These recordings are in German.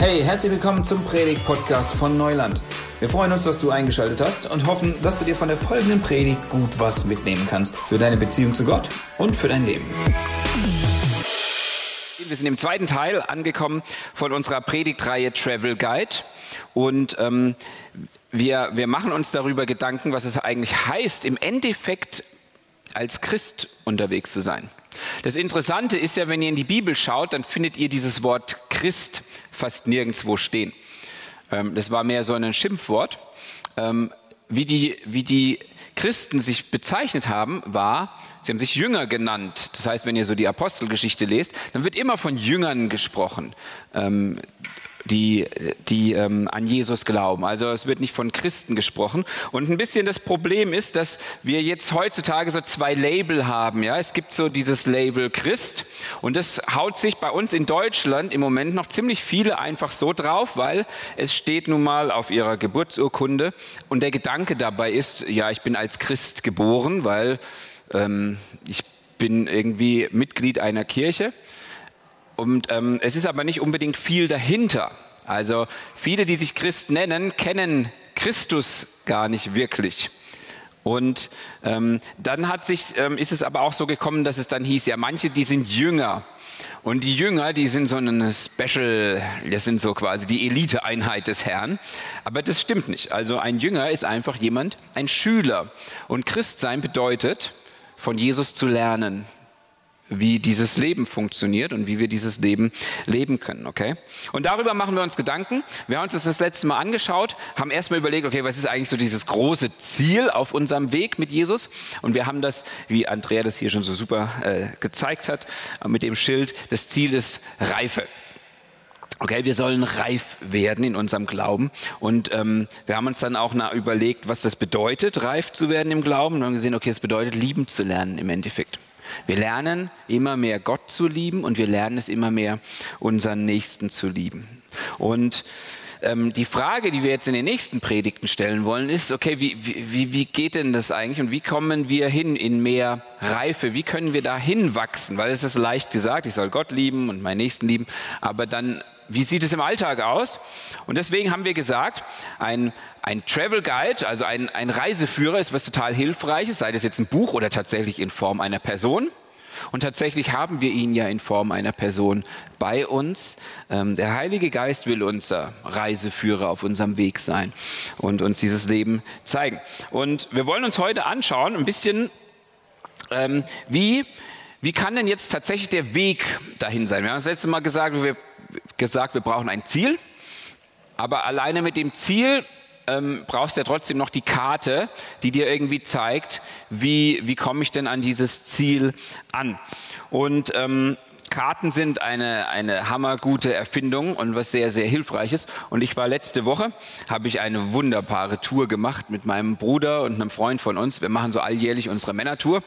Hey, herzlich willkommen zum Predigt-Podcast von Neuland. Wir freuen uns, dass du eingeschaltet hast und hoffen, dass du dir von der folgenden Predigt gut was mitnehmen kannst für deine Beziehung zu Gott und für dein Leben. Wir sind im zweiten Teil angekommen von unserer Predigtreihe Travel Guide und ähm, wir, wir machen uns darüber Gedanken, was es eigentlich heißt, im Endeffekt als Christ unterwegs zu sein. Das Interessante ist ja, wenn ihr in die Bibel schaut, dann findet ihr dieses Wort Christ fast nirgendwo stehen. Ähm, das war mehr so ein Schimpfwort. Ähm, wie die, wie die Christen sich bezeichnet haben, war, sie haben sich Jünger genannt. Das heißt, wenn ihr so die Apostelgeschichte lest, dann wird immer von Jüngern gesprochen. Die, die ähm, an Jesus glauben. Also es wird nicht von Christen gesprochen. Und ein bisschen das Problem ist, dass wir jetzt heutzutage so zwei Label haben. Ja, es gibt so dieses Label Christ und das haut sich bei uns in Deutschland im Moment noch ziemlich viele einfach so drauf, weil es steht nun mal auf ihrer Geburtsurkunde und der Gedanke dabei ist, ja, ich bin als Christ geboren, weil ähm, ich bin irgendwie Mitglied einer Kirche. Und ähm, es ist aber nicht unbedingt viel dahinter. Also viele, die sich Christ nennen, kennen Christus gar nicht wirklich. Und ähm, dann hat sich, ähm, ist es aber auch so gekommen, dass es dann hieß, ja, manche, die sind Jünger. Und die Jünger, die sind so eine Special, das sind so quasi die Eliteeinheit des Herrn. Aber das stimmt nicht. Also ein Jünger ist einfach jemand, ein Schüler. Und Christsein bedeutet, von Jesus zu lernen wie dieses Leben funktioniert und wie wir dieses Leben leben können, okay? Und darüber machen wir uns Gedanken. Wir haben uns das das letzte Mal angeschaut, haben erstmal überlegt, okay, was ist eigentlich so dieses große Ziel auf unserem Weg mit Jesus? Und wir haben das, wie Andrea das hier schon so super äh, gezeigt hat, mit dem Schild, das Ziel ist Reife. Okay, wir sollen reif werden in unserem Glauben. Und ähm, wir haben uns dann auch nach überlegt, was das bedeutet, reif zu werden im Glauben. Und haben gesehen, okay, es bedeutet, lieben zu lernen im Endeffekt. Wir lernen immer mehr Gott zu lieben und wir lernen es immer mehr, unseren Nächsten zu lieben. Und ähm, die Frage, die wir jetzt in den nächsten Predigten stellen wollen, ist, okay, wie, wie, wie geht denn das eigentlich und wie kommen wir hin in mehr Reife? Wie können wir da hinwachsen? Weil es ist leicht gesagt, ich soll Gott lieben und meinen Nächsten lieben, aber dann wie sieht es im Alltag aus? Und deswegen haben wir gesagt, ein, ein Travel Guide, also ein, ein Reiseführer ist was total Hilfreiches, sei das jetzt ein Buch oder tatsächlich in Form einer Person. Und tatsächlich haben wir ihn ja in Form einer Person bei uns. Ähm, der Heilige Geist will unser Reiseführer auf unserem Weg sein und uns dieses Leben zeigen. Und wir wollen uns heute anschauen, ein bisschen, ähm, wie, wie kann denn jetzt tatsächlich der Weg dahin sein? Wir haben das letzte Mal gesagt, wir gesagt, wir brauchen ein Ziel, aber alleine mit dem Ziel ähm, brauchst du ja trotzdem noch die Karte, die dir irgendwie zeigt, wie, wie komme ich denn an dieses Ziel an. Und ähm, Karten sind eine, eine hammergute Erfindung und was sehr, sehr hilfreiches. Und ich war letzte Woche, habe ich eine wunderbare Tour gemacht mit meinem Bruder und einem Freund von uns. Wir machen so alljährlich unsere Männertour.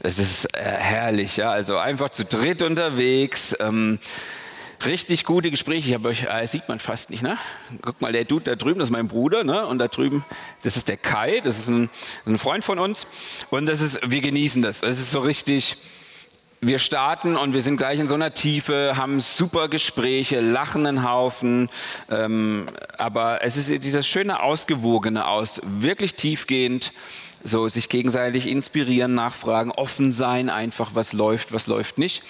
Das ist äh, herrlich, ja. Also einfach zu dritt unterwegs. Ähm, richtig gute Gespräche. Ich habe euch, äh, sieht man fast nicht, ne? Guck mal, der Dude da drüben, das ist mein Bruder, ne? Und da drüben, das ist der Kai, das ist ein, ein Freund von uns. Und das ist, wir genießen das. Es ist so richtig, wir starten und wir sind gleich in so einer Tiefe, haben super Gespräche, lachen einen Haufen, ähm, aber es ist dieses schöne Ausgewogene aus, wirklich tiefgehend, so sich gegenseitig inspirieren, nachfragen, offen sein, einfach was läuft, was läuft nicht,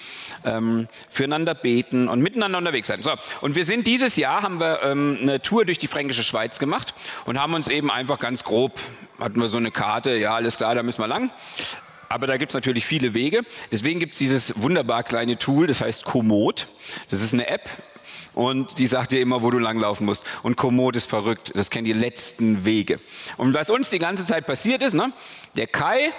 ähm, füreinander beten und miteinander unterwegs sein. So, und wir sind dieses Jahr, haben wir ähm, eine Tour durch die fränkische Schweiz gemacht und haben uns eben einfach ganz grob, hatten wir so eine Karte, ja alles klar, da müssen wir lang, aber da gibt es natürlich viele Wege. Deswegen gibt es dieses wunderbar kleine Tool, das heißt Komoot. Das ist eine App und die sagt dir immer, wo du langlaufen musst. Und Komoot ist verrückt, das kennt die letzten Wege. Und was uns die ganze Zeit passiert ist, ne? der Kai,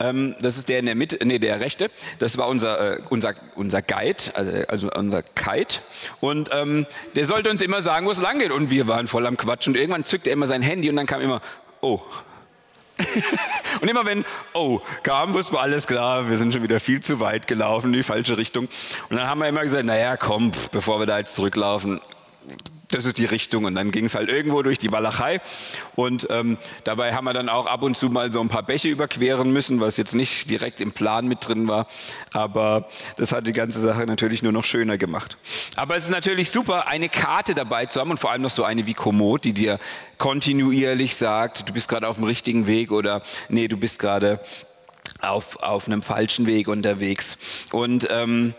ähm, das ist der in der Mitte, nee, der rechte, das war unser, äh, unser, unser Guide, also, also unser Kite. Und ähm, der sollte uns immer sagen, wo es lang geht. Und wir waren voll am Quatschen. Und irgendwann zückte er immer sein Handy und dann kam immer, oh, und immer wenn, oh, kam, wussten wir alles klar, wir sind schon wieder viel zu weit gelaufen in die falsche Richtung. Und dann haben wir immer gesagt, naja, komm, bevor wir da jetzt zurücklaufen, das ist die Richtung. Und dann ging es halt irgendwo durch die Walachei. Und ähm, dabei haben wir dann auch ab und zu mal so ein paar Bäche überqueren müssen, was jetzt nicht direkt im Plan mit drin war. Aber das hat die ganze Sache natürlich nur noch schöner gemacht. Aber es ist natürlich super, eine Karte dabei zu haben und vor allem noch so eine wie Komoot, die dir kontinuierlich sagt, du bist gerade auf dem richtigen Weg oder nee, du bist gerade auf, auf einem falschen Weg unterwegs. Und ähm,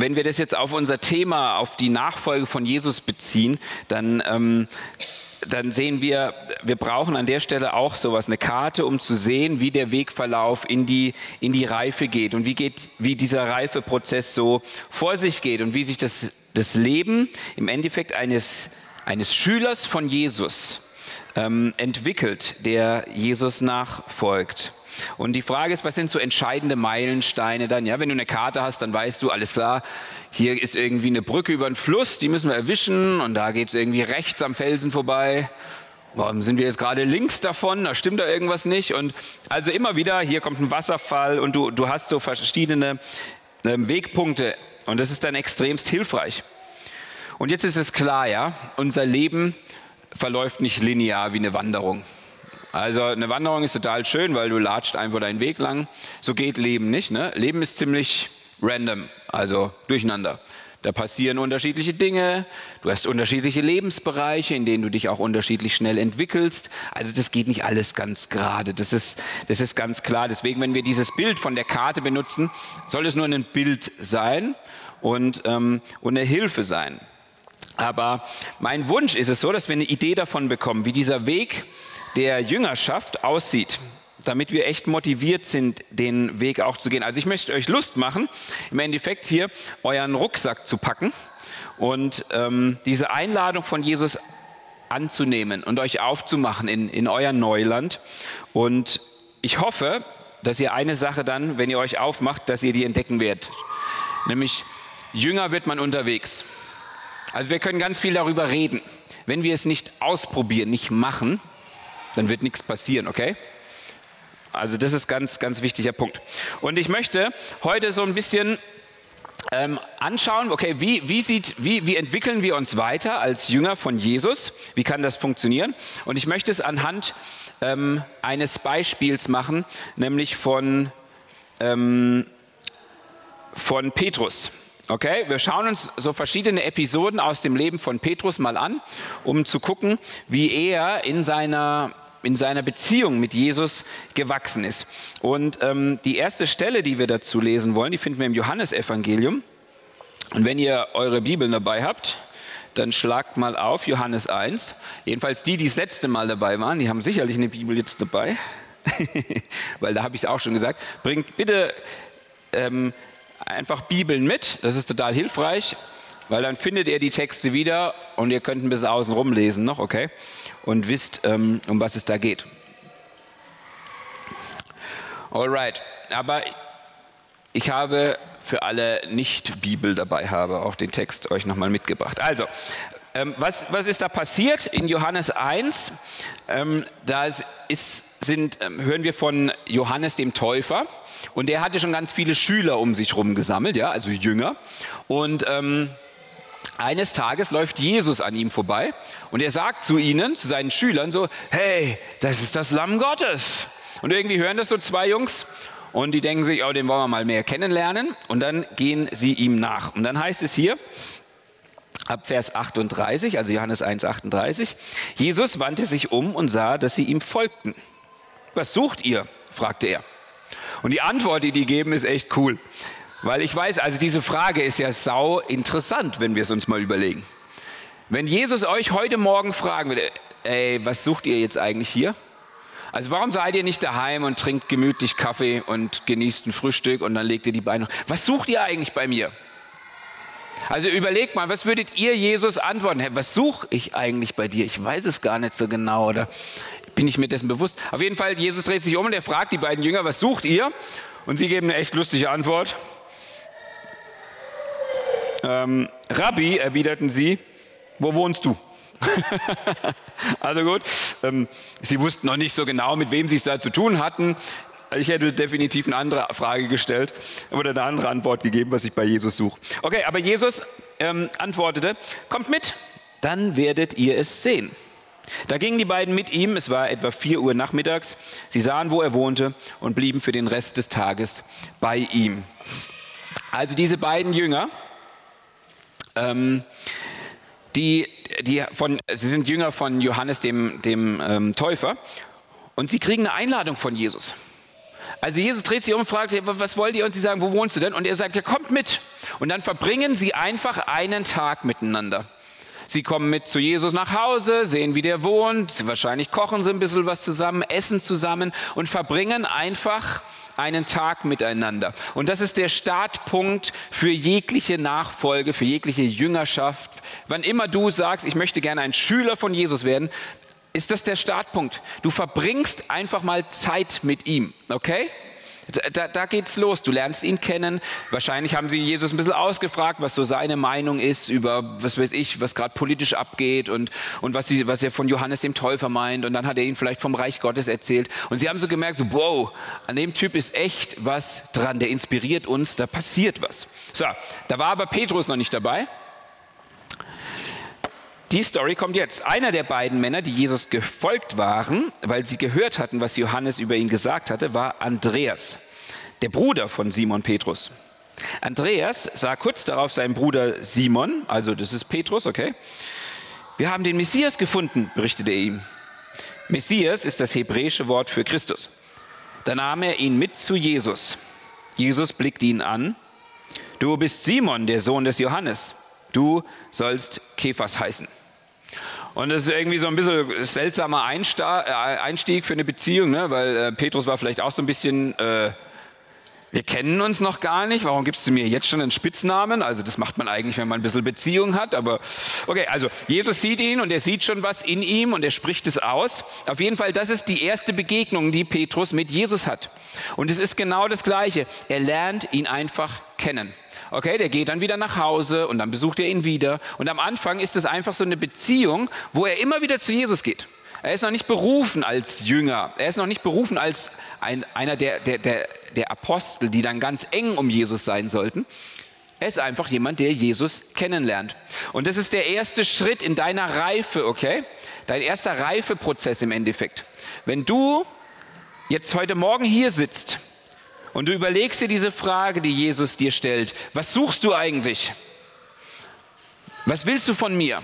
wenn wir das jetzt auf unser Thema, auf die Nachfolge von Jesus beziehen, dann, ähm, dann sehen wir, wir brauchen an der Stelle auch sowas, eine Karte, um zu sehen, wie der Wegverlauf in die, in die Reife geht und wie, geht, wie dieser Reifeprozess so vor sich geht und wie sich das, das Leben im Endeffekt eines, eines Schülers von Jesus ähm, entwickelt, der Jesus nachfolgt. Und die Frage ist, was sind so entscheidende Meilensteine dann? Ja, wenn du eine Karte hast, dann weißt du, alles klar, hier ist irgendwie eine Brücke über einen Fluss, die müssen wir erwischen und da geht es irgendwie rechts am Felsen vorbei. Warum sind wir jetzt gerade links davon? Da stimmt da irgendwas nicht. Und also immer wieder, hier kommt ein Wasserfall und du, du hast so verschiedene äh, Wegpunkte und das ist dann extremst hilfreich. Und jetzt ist es klar, ja, unser Leben verläuft nicht linear wie eine Wanderung. Also eine Wanderung ist total schön, weil du latscht einfach deinen Weg lang. So geht Leben nicht. Ne? Leben ist ziemlich random, also durcheinander. Da passieren unterschiedliche Dinge, du hast unterschiedliche Lebensbereiche, in denen du dich auch unterschiedlich schnell entwickelst. Also das geht nicht alles ganz gerade, das ist, das ist ganz klar. Deswegen, wenn wir dieses Bild von der Karte benutzen, soll es nur ein Bild sein und, ähm, und eine Hilfe sein. Aber mein Wunsch ist es so, dass wir eine Idee davon bekommen, wie dieser Weg der Jüngerschaft aussieht, damit wir echt motiviert sind, den Weg auch zu gehen. Also ich möchte euch Lust machen, im Endeffekt hier euren Rucksack zu packen und ähm, diese Einladung von Jesus anzunehmen und euch aufzumachen in, in euer Neuland. Und ich hoffe, dass ihr eine Sache dann, wenn ihr euch aufmacht, dass ihr die entdecken werdet. Nämlich, Jünger wird man unterwegs. Also wir können ganz viel darüber reden. Wenn wir es nicht ausprobieren, nicht machen, dann wird nichts passieren, okay? Also das ist ganz, ganz wichtiger Punkt. Und ich möchte heute so ein bisschen ähm, anschauen, okay, wie, wie, sieht, wie, wie entwickeln wir uns weiter als Jünger von Jesus? Wie kann das funktionieren? Und ich möchte es anhand ähm, eines Beispiels machen, nämlich von, ähm, von Petrus. Okay, wir schauen uns so verschiedene Episoden aus dem Leben von Petrus mal an, um zu gucken, wie er in seiner in seiner Beziehung mit Jesus gewachsen ist. Und ähm, die erste Stelle, die wir dazu lesen wollen, die finden wir im Johannesevangelium. Und wenn ihr eure Bibeln dabei habt, dann schlagt mal auf Johannes 1. Jedenfalls die, die das letzte Mal dabei waren, die haben sicherlich eine Bibel jetzt dabei, weil da habe ich es auch schon gesagt. Bringt bitte ähm, einfach Bibeln mit, das ist total hilfreich weil dann findet ihr die Texte wieder und ihr könnt ein bisschen außen rum lesen noch, okay? Und wisst, ähm, um was es da geht. Alright, aber ich habe für alle Nicht-Bibel dabei habe auch den Text euch nochmal mitgebracht. Also, ähm, was, was ist da passiert in Johannes 1? Ähm, da ist, sind, ähm, hören wir von Johannes dem Täufer und der hatte schon ganz viele Schüler um sich herum gesammelt, ja, also Jünger. Und ähm, eines Tages läuft Jesus an ihm vorbei und er sagt zu ihnen, zu seinen Schülern so, hey, das ist das Lamm Gottes. Und irgendwie hören das so zwei Jungs und die denken sich, oh, den wollen wir mal mehr kennenlernen und dann gehen sie ihm nach. Und dann heißt es hier, ab Vers 38, also Johannes 1, 38, Jesus wandte sich um und sah, dass sie ihm folgten. Was sucht ihr? fragte er. Und die Antwort, die die geben, ist echt cool. Weil ich weiß, also diese Frage ist ja sau interessant, wenn wir es uns mal überlegen. Wenn Jesus euch heute Morgen fragen würde, ey, was sucht ihr jetzt eigentlich hier? Also warum seid ihr nicht daheim und trinkt gemütlich Kaffee und genießt ein Frühstück und dann legt ihr die Beine. Was sucht ihr eigentlich bei mir? Also überlegt mal, was würdet ihr Jesus antworten? Hey, was suche ich eigentlich bei dir? Ich weiß es gar nicht so genau oder bin ich mir dessen bewusst? Auf jeden Fall, Jesus dreht sich um und er fragt die beiden Jünger, was sucht ihr? Und sie geben eine echt lustige Antwort. Ähm, Rabbi, erwiderten sie, wo wohnst du? also gut, ähm, sie wussten noch nicht so genau, mit wem sie es da zu tun hatten. Ich hätte definitiv eine andere Frage gestellt oder eine andere Antwort gegeben, was ich bei Jesus suche. Okay, aber Jesus ähm, antwortete, kommt mit, dann werdet ihr es sehen. Da gingen die beiden mit ihm, es war etwa 4 Uhr nachmittags, sie sahen, wo er wohnte und blieben für den Rest des Tages bei ihm. Also diese beiden Jünger, ähm, die, die von, sie sind Jünger von Johannes dem, dem ähm, Täufer und sie kriegen eine Einladung von Jesus. Also Jesus dreht sich um und fragt, was wollt ihr? Und sie sagen, wo wohnst du denn? Und er sagt, ja, kommt mit. Und dann verbringen sie einfach einen Tag miteinander. Sie kommen mit zu Jesus nach Hause, sehen, wie der wohnt. Wahrscheinlich kochen sie ein bisschen was zusammen, essen zusammen und verbringen einfach einen Tag miteinander. Und das ist der Startpunkt für jegliche Nachfolge, für jegliche Jüngerschaft. Wann immer du sagst, ich möchte gerne ein Schüler von Jesus werden, ist das der Startpunkt. Du verbringst einfach mal Zeit mit ihm, okay? Da, da geht's los. Du lernst ihn kennen. Wahrscheinlich haben sie Jesus ein bisschen ausgefragt, was so seine Meinung ist über, was weiß ich, was gerade politisch abgeht und, und was, sie, was er von Johannes dem Täufer meint. Und dann hat er ihnen vielleicht vom Reich Gottes erzählt. Und sie haben so gemerkt, so, wow, an dem Typ ist echt was dran. Der inspiriert uns, da passiert was. So, da war aber Petrus noch nicht dabei. Die Story kommt jetzt. Einer der beiden Männer, die Jesus gefolgt waren, weil sie gehört hatten, was Johannes über ihn gesagt hatte, war Andreas, der Bruder von Simon Petrus. Andreas sah kurz darauf seinen Bruder Simon, also das ist Petrus, okay. Wir haben den Messias gefunden, berichtete er ihm. Messias ist das hebräische Wort für Christus. Da nahm er ihn mit zu Jesus. Jesus blickte ihn an. Du bist Simon, der Sohn des Johannes. Du sollst Kephas heißen. Und das ist irgendwie so ein bisschen seltsamer äh, Einstieg für eine Beziehung, ne? weil äh, Petrus war vielleicht auch so ein bisschen, äh, wir kennen uns noch gar nicht, warum gibst du mir jetzt schon einen Spitznamen? Also das macht man eigentlich, wenn man ein bisschen Beziehung hat, aber okay, also Jesus sieht ihn und er sieht schon was in ihm und er spricht es aus. Auf jeden Fall, das ist die erste Begegnung, die Petrus mit Jesus hat. Und es ist genau das Gleiche, er lernt ihn einfach kennen. Okay, der geht dann wieder nach Hause und dann besucht er ihn wieder. Und am Anfang ist es einfach so eine Beziehung, wo er immer wieder zu Jesus geht. Er ist noch nicht berufen als Jünger. Er ist noch nicht berufen als ein, einer der, der, der, der Apostel, die dann ganz eng um Jesus sein sollten. Er ist einfach jemand, der Jesus kennenlernt. Und das ist der erste Schritt in deiner Reife, okay? Dein erster Reifeprozess im Endeffekt. Wenn du jetzt heute Morgen hier sitzt und du überlegst dir diese Frage, die Jesus dir stellt, was suchst du eigentlich? Was willst du von mir?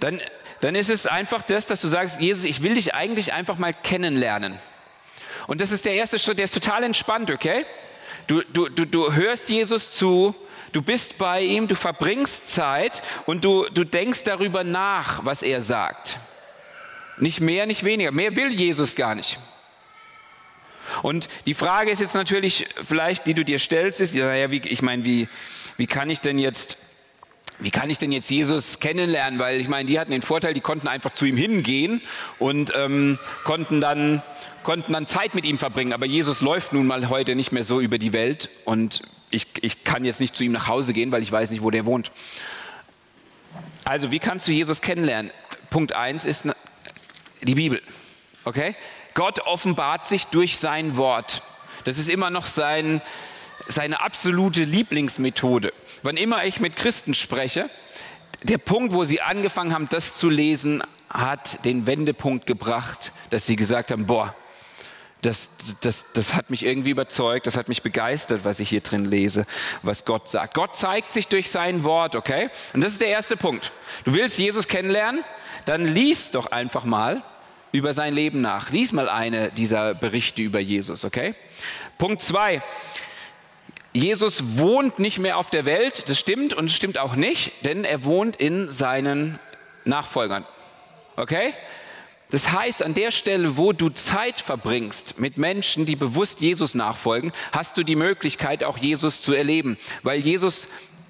Dann, dann ist es einfach das, dass du sagst, Jesus, ich will dich eigentlich einfach mal kennenlernen. Und das ist der erste Schritt, der ist total entspannt, okay? Du, du, du, du hörst Jesus zu, du bist bei ihm, du verbringst Zeit und du, du denkst darüber nach, was er sagt. Nicht mehr, nicht weniger. Mehr will Jesus gar nicht. Und die Frage ist jetzt natürlich vielleicht, die du dir stellst, ist, ja, wie, ich meine, wie, wie kann ich denn jetzt wie kann ich denn jetzt Jesus kennenlernen? Weil ich meine, die hatten den Vorteil, die konnten einfach zu ihm hingehen und ähm, konnten, dann, konnten dann Zeit mit ihm verbringen. Aber Jesus läuft nun mal heute nicht mehr so über die Welt und ich, ich kann jetzt nicht zu ihm nach Hause gehen, weil ich weiß nicht, wo der wohnt. Also, wie kannst du Jesus kennenlernen? Punkt 1 ist die Bibel. Okay? Gott offenbart sich durch sein Wort. Das ist immer noch sein, seine absolute Lieblingsmethode. Wann immer ich mit Christen spreche, der Punkt, wo sie angefangen haben, das zu lesen, hat den Wendepunkt gebracht, dass sie gesagt haben, boah, das, das, das hat mich irgendwie überzeugt, das hat mich begeistert, was ich hier drin lese, was Gott sagt. Gott zeigt sich durch sein Wort, okay? Und das ist der erste Punkt. Du willst Jesus kennenlernen? Dann lies doch einfach mal über sein Leben nach. Lies mal eine dieser Berichte über Jesus, okay? Punkt zwei. Jesus wohnt nicht mehr auf der Welt, das stimmt und es stimmt auch nicht, denn er wohnt in seinen Nachfolgern. Okay? Das heißt, an der Stelle, wo du Zeit verbringst mit Menschen, die bewusst Jesus nachfolgen, hast du die Möglichkeit, auch Jesus zu erleben. Weil Jesus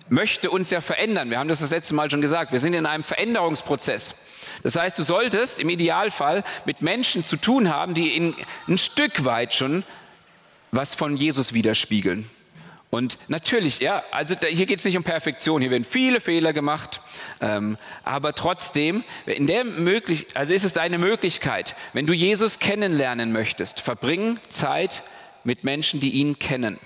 möchte uns ja verändern. Wir haben das das letzte Mal schon gesagt. Wir sind in einem Veränderungsprozess. Das heißt, du solltest im Idealfall mit Menschen zu tun haben, die in, ein Stück weit schon was von Jesus widerspiegeln. Und natürlich, ja, also da, hier geht es nicht um Perfektion, hier werden viele Fehler gemacht, ähm, aber trotzdem, in der möglich, also ist es deine Möglichkeit, wenn du Jesus kennenlernen möchtest, verbring Zeit mit Menschen, die ihn kennen.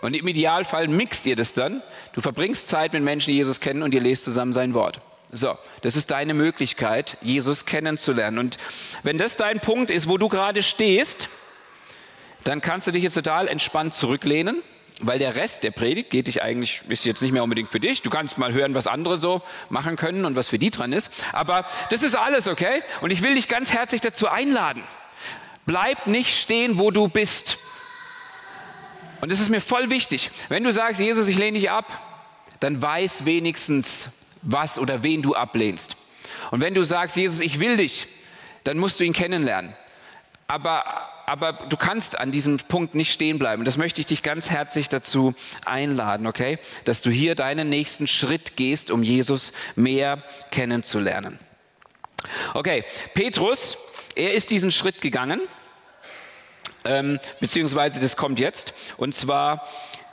Und im Idealfall mixt ihr das dann. Du verbringst Zeit mit Menschen, die Jesus kennen und ihr lest zusammen sein Wort. So, das ist deine Möglichkeit, Jesus kennenzulernen. Und wenn das dein Punkt ist, wo du gerade stehst, dann kannst du dich jetzt total entspannt zurücklehnen, weil der Rest der Predigt geht dich eigentlich, ist jetzt nicht mehr unbedingt für dich. Du kannst mal hören, was andere so machen können und was für die dran ist. Aber das ist alles, okay? Und ich will dich ganz herzlich dazu einladen. Bleib nicht stehen, wo du bist. Und das ist mir voll wichtig. Wenn du sagst, Jesus, ich lehne dich ab, dann weiß wenigstens, was oder wen du ablehnst. Und wenn du sagst, Jesus, ich will dich, dann musst du ihn kennenlernen. Aber, aber du kannst an diesem Punkt nicht stehen bleiben. Das möchte ich dich ganz herzlich dazu einladen, okay? Dass du hier deinen nächsten Schritt gehst, um Jesus mehr kennenzulernen. Okay, Petrus, er ist diesen Schritt gegangen, ähm, beziehungsweise das kommt jetzt. Und zwar,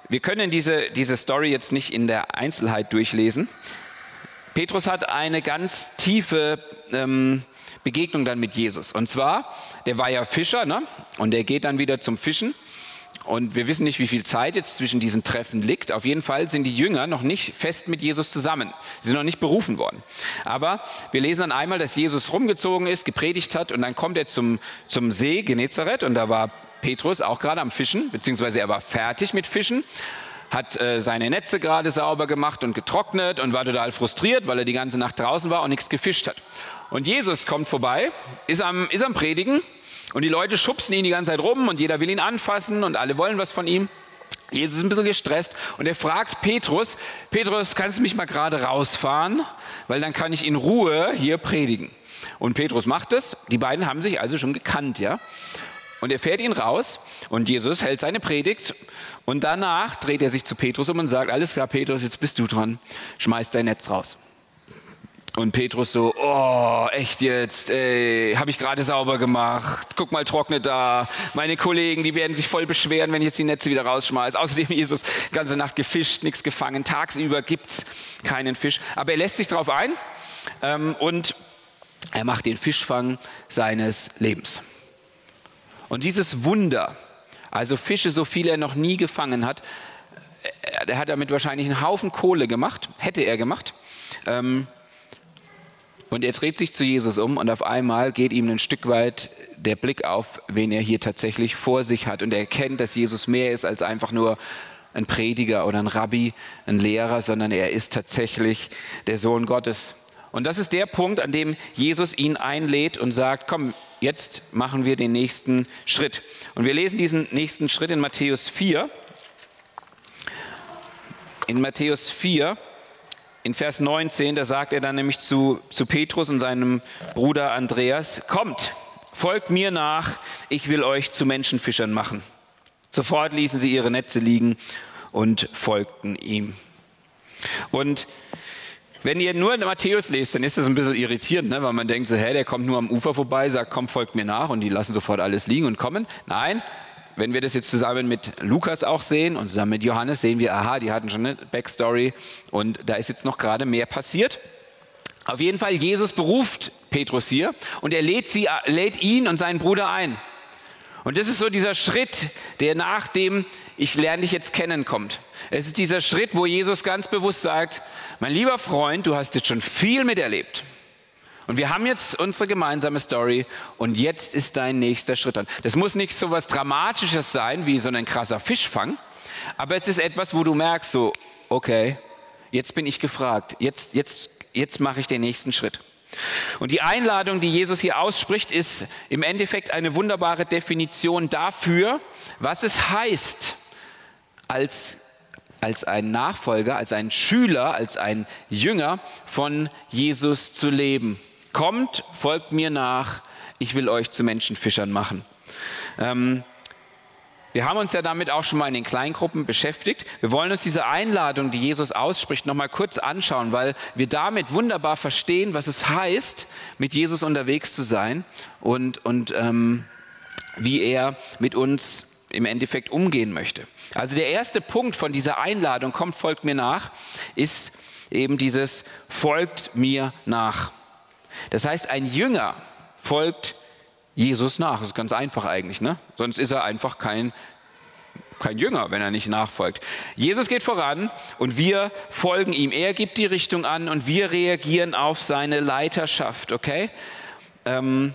wir können diese, diese Story jetzt nicht in der Einzelheit durchlesen. Petrus hat eine ganz tiefe ähm, Begegnung dann mit Jesus. Und zwar, der war ja Fischer, ne? und der geht dann wieder zum Fischen. Und wir wissen nicht, wie viel Zeit jetzt zwischen diesen Treffen liegt. Auf jeden Fall sind die Jünger noch nicht fest mit Jesus zusammen. Sie sind noch nicht berufen worden. Aber wir lesen dann einmal, dass Jesus rumgezogen ist, gepredigt hat und dann kommt er zum, zum See Genezareth und da war Petrus auch gerade am Fischen, beziehungsweise er war fertig mit Fischen hat äh, seine Netze gerade sauber gemacht und getrocknet und war total frustriert, weil er die ganze Nacht draußen war und nichts gefischt hat. Und Jesus kommt vorbei, ist am, ist am Predigen und die Leute schubsen ihn die ganze Zeit rum und jeder will ihn anfassen und alle wollen was von ihm. Jesus ist ein bisschen gestresst und er fragt Petrus, Petrus, kannst du mich mal gerade rausfahren, weil dann kann ich in Ruhe hier predigen. Und Petrus macht es, die beiden haben sich also schon gekannt, ja. Und er fährt ihn raus und Jesus hält seine Predigt und danach dreht er sich zu Petrus um und sagt, alles klar Petrus, jetzt bist du dran, schmeiß dein Netz raus. Und Petrus so, oh, echt jetzt, ey, habe ich gerade sauber gemacht, guck mal, trocknet da. Meine Kollegen, die werden sich voll beschweren, wenn ich jetzt die Netze wieder rausschmeiße. Außerdem Jesus ganze Nacht gefischt, nichts gefangen, tagsüber gibt's keinen Fisch. Aber er lässt sich darauf ein ähm, und er macht den Fischfang seines Lebens. Und dieses Wunder, also Fische, so viel er noch nie gefangen hat, er äh, hat damit wahrscheinlich einen Haufen Kohle gemacht, hätte er gemacht. Ähm, und er dreht sich zu Jesus um und auf einmal geht ihm ein Stück weit der Blick auf, wen er hier tatsächlich vor sich hat. Und er erkennt, dass Jesus mehr ist als einfach nur ein Prediger oder ein Rabbi, ein Lehrer, sondern er ist tatsächlich der Sohn Gottes. Und das ist der Punkt, an dem Jesus ihn einlädt und sagt, komm, jetzt machen wir den nächsten Schritt. Und wir lesen diesen nächsten Schritt in Matthäus 4. In Matthäus 4, in Vers 19, da sagt er dann nämlich zu, zu Petrus und seinem Bruder Andreas, kommt, folgt mir nach, ich will euch zu Menschenfischern machen. Sofort ließen sie ihre Netze liegen und folgten ihm. Und wenn ihr nur Matthäus lest, dann ist das ein bisschen irritierend, ne? weil man denkt so, hä, der kommt nur am Ufer vorbei, sagt, komm, folgt mir nach und die lassen sofort alles liegen und kommen. Nein, wenn wir das jetzt zusammen mit Lukas auch sehen und zusammen mit Johannes, sehen wir, aha, die hatten schon eine Backstory und da ist jetzt noch gerade mehr passiert. Auf jeden Fall, Jesus beruft Petrus hier und er lädt, sie, lädt ihn und seinen Bruder ein. Und das ist so dieser Schritt, der nach dem Ich lerne dich jetzt kennen kommt. Es ist dieser Schritt, wo Jesus ganz bewusst sagt, mein lieber Freund, du hast jetzt schon viel miterlebt. Und wir haben jetzt unsere gemeinsame Story und jetzt ist dein nächster Schritt dran. Das muss nicht so was Dramatisches sein wie so ein krasser Fischfang, aber es ist etwas, wo du merkst, so, okay, jetzt bin ich gefragt, jetzt, jetzt, jetzt mache ich den nächsten Schritt. Und die Einladung, die Jesus hier ausspricht, ist im Endeffekt eine wunderbare Definition dafür, was es heißt, als als ein Nachfolger, als ein Schüler, als ein Jünger von Jesus zu leben. Kommt, folgt mir nach, ich will euch zu Menschenfischern machen. Ähm, wir haben uns ja damit auch schon mal in den Kleingruppen beschäftigt. Wir wollen uns diese Einladung, die Jesus ausspricht, noch mal kurz anschauen, weil wir damit wunderbar verstehen, was es heißt, mit Jesus unterwegs zu sein und, und ähm, wie er mit uns im Endeffekt umgehen möchte. Also der erste Punkt von dieser Einladung, kommt, folgt mir nach, ist eben dieses folgt mir nach. Das heißt, ein Jünger folgt Jesus nach. Das ist ganz einfach eigentlich, ne? Sonst ist er einfach kein kein Jünger, wenn er nicht nachfolgt. Jesus geht voran und wir folgen ihm. Er gibt die Richtung an und wir reagieren auf seine Leiterschaft, okay? Ähm,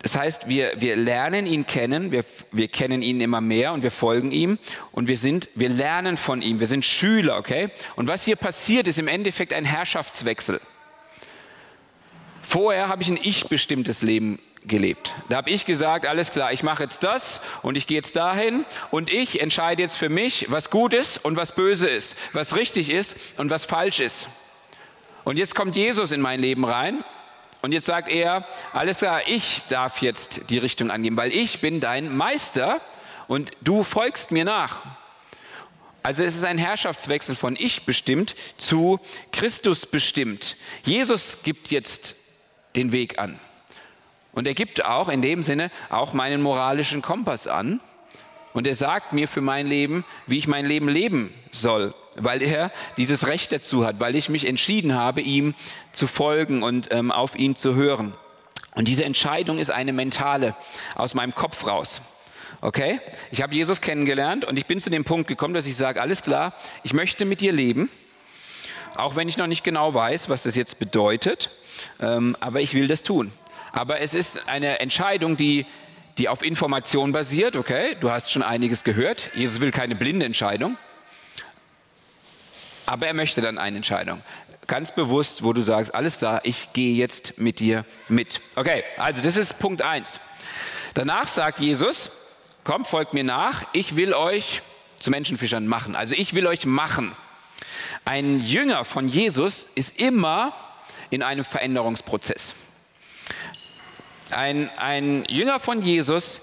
das heißt, wir, wir lernen ihn kennen, wir, wir kennen ihn immer mehr und wir folgen ihm und wir, sind, wir lernen von ihm, wir sind Schüler, okay? Und was hier passiert, ist im Endeffekt ein Herrschaftswechsel. Vorher habe ich ein ich-bestimmtes Leben gelebt. Da habe ich gesagt, alles klar, ich mache jetzt das und ich gehe jetzt dahin und ich entscheide jetzt für mich, was gut ist und was böse ist, was richtig ist und was falsch ist. Und jetzt kommt Jesus in mein Leben rein und jetzt sagt er, alles klar, ich darf jetzt die Richtung angeben, weil ich bin dein Meister und du folgst mir nach. Also es ist ein Herrschaftswechsel von ich bestimmt zu Christus bestimmt. Jesus gibt jetzt den Weg an. Und er gibt auch in dem Sinne auch meinen moralischen Kompass an. Und er sagt mir für mein Leben, wie ich mein Leben leben soll, weil er dieses Recht dazu hat, weil ich mich entschieden habe, ihm zu folgen und ähm, auf ihn zu hören. Und diese Entscheidung ist eine mentale, aus meinem Kopf raus. Okay? Ich habe Jesus kennengelernt und ich bin zu dem Punkt gekommen, dass ich sage, alles klar, ich möchte mit dir leben, auch wenn ich noch nicht genau weiß, was das jetzt bedeutet, ähm, aber ich will das tun. Aber es ist eine Entscheidung, die, die auf Information basiert. Okay, du hast schon einiges gehört. Jesus will keine blinde Entscheidung. Aber er möchte dann eine Entscheidung. Ganz bewusst, wo du sagst, alles klar, ich gehe jetzt mit dir mit. Okay, also das ist Punkt 1. Danach sagt Jesus, kommt, folgt mir nach, ich will euch zu Menschenfischern machen. Also ich will euch machen. Ein Jünger von Jesus ist immer in einem Veränderungsprozess. Ein, ein Jünger von Jesus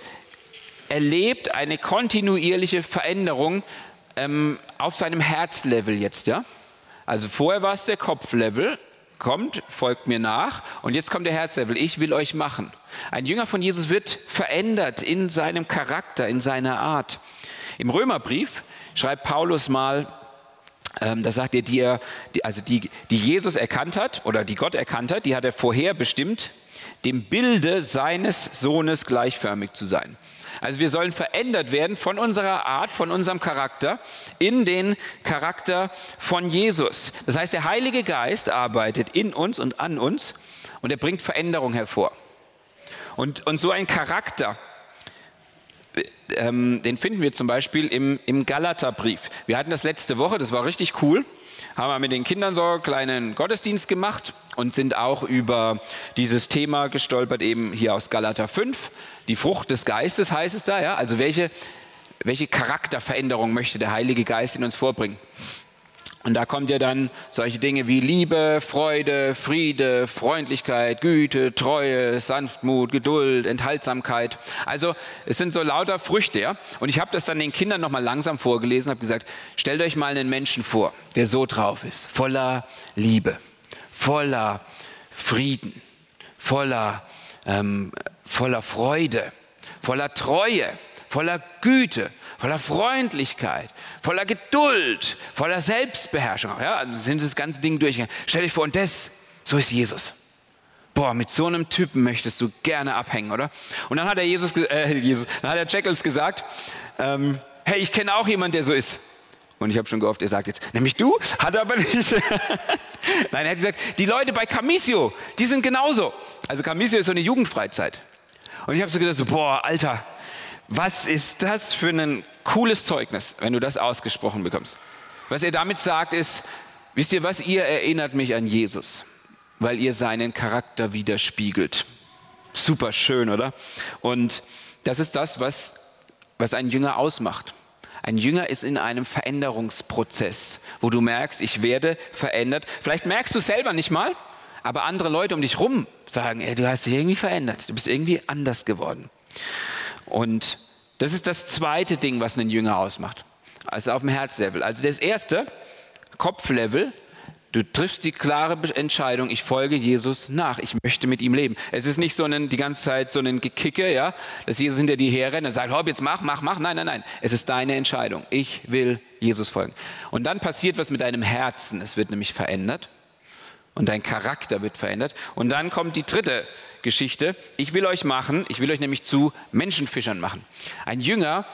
erlebt eine kontinuierliche Veränderung ähm, auf seinem Herzlevel jetzt. Ja? Also vorher war es der Kopflevel, kommt, folgt mir nach und jetzt kommt der Herzlevel, ich will euch machen. Ein Jünger von Jesus wird verändert in seinem Charakter, in seiner Art. Im Römerbrief schreibt Paulus mal, ähm, da sagt er, die, also die, die Jesus erkannt hat oder die Gott erkannt hat, die hat er vorher bestimmt, dem Bilde seines Sohnes gleichförmig zu sein. Also wir sollen verändert werden von unserer Art, von unserem Charakter in den Charakter von Jesus. Das heißt, der Heilige Geist arbeitet in uns und an uns und er bringt Veränderung hervor. Und, und so ein Charakter, ähm, den finden wir zum Beispiel im, im Galaterbrief. Wir hatten das letzte Woche, das war richtig cool haben wir mit den Kindern so einen kleinen Gottesdienst gemacht und sind auch über dieses Thema gestolpert, eben hier aus Galater 5. Die Frucht des Geistes heißt es da, ja. Also welche, welche Charakterveränderung möchte der Heilige Geist in uns vorbringen? Und da kommt ja dann solche Dinge wie Liebe, Freude, Friede, Freundlichkeit, Güte, Treue, Sanftmut, Geduld, Enthaltsamkeit. Also es sind so lauter Früchte. Ja? Und ich habe das dann den Kindern nochmal langsam vorgelesen, habe gesagt, stellt euch mal einen Menschen vor, der so drauf ist, voller Liebe, voller Frieden, voller, ähm, voller Freude, voller Treue, voller Güte, voller Freundlichkeit, voller Geduld, voller Selbstbeherrschung. Ja, also sind das ganze Ding durchgegangen. Stell dich vor, und das, so ist Jesus. Boah, mit so einem Typen möchtest du gerne abhängen, oder? Und dann hat der Jesus, äh, Jesus dann hat der Jackals gesagt, ähm, hey, ich kenne auch jemanden, der so ist. Und ich habe schon gehofft, er sagt jetzt, nämlich du? Hat er aber nicht. Nein, er hat gesagt, die Leute bei Camisio, die sind genauso. Also Camisio ist so eine Jugendfreizeit. Und ich habe so gedacht, so, boah, Alter, was ist das für ein cooles Zeugnis, wenn du das ausgesprochen bekommst? Was er damit sagt ist, wisst ihr was, ihr erinnert mich an Jesus, weil ihr seinen Charakter widerspiegelt. Super schön, oder? Und das ist das, was, was ein Jünger ausmacht. Ein Jünger ist in einem Veränderungsprozess, wo du merkst, ich werde verändert. Vielleicht merkst du selber nicht mal, aber andere Leute um dich rum sagen, ey, du hast dich irgendwie verändert, du bist irgendwie anders geworden. Und das ist das zweite Ding, was einen Jünger ausmacht. Also auf dem Herzlevel. Also das erste, Kopflevel, Du triffst die klare Entscheidung, ich folge Jesus nach, ich möchte mit ihm leben. Es ist nicht so ein, die ganze Zeit so ein Gekicke, ja, dass Jesus hinter dir herrennt und sagt, hopp, jetzt mach, mach, mach. Nein, nein, nein. Es ist deine Entscheidung. Ich will Jesus folgen. Und dann passiert was mit deinem Herzen. Es wird nämlich verändert und dein Charakter wird verändert. Und dann kommt die dritte Geschichte. Ich will euch machen, ich will euch nämlich zu Menschenfischern machen. Ein Jünger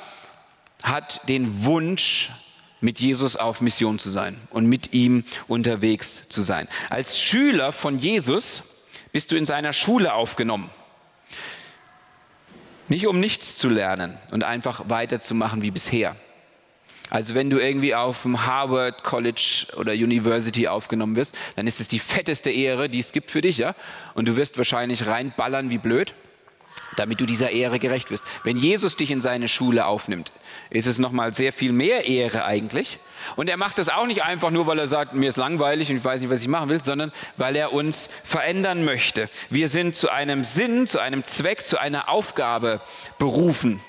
hat den Wunsch, mit Jesus auf Mission zu sein und mit ihm unterwegs zu sein. Als Schüler von Jesus bist du in seiner Schule aufgenommen. Nicht um nichts zu lernen und einfach weiterzumachen wie bisher. Also wenn du irgendwie auf dem Harvard College oder University aufgenommen wirst, dann ist es die fetteste Ehre, die es gibt für dich, ja? Und du wirst wahrscheinlich reinballern wie blöd damit du dieser Ehre gerecht wirst. Wenn Jesus dich in seine Schule aufnimmt, ist es nochmal sehr viel mehr Ehre eigentlich. Und er macht das auch nicht einfach nur, weil er sagt, mir ist langweilig und ich weiß nicht, was ich machen will, sondern weil er uns verändern möchte. Wir sind zu einem Sinn, zu einem Zweck, zu einer Aufgabe berufen.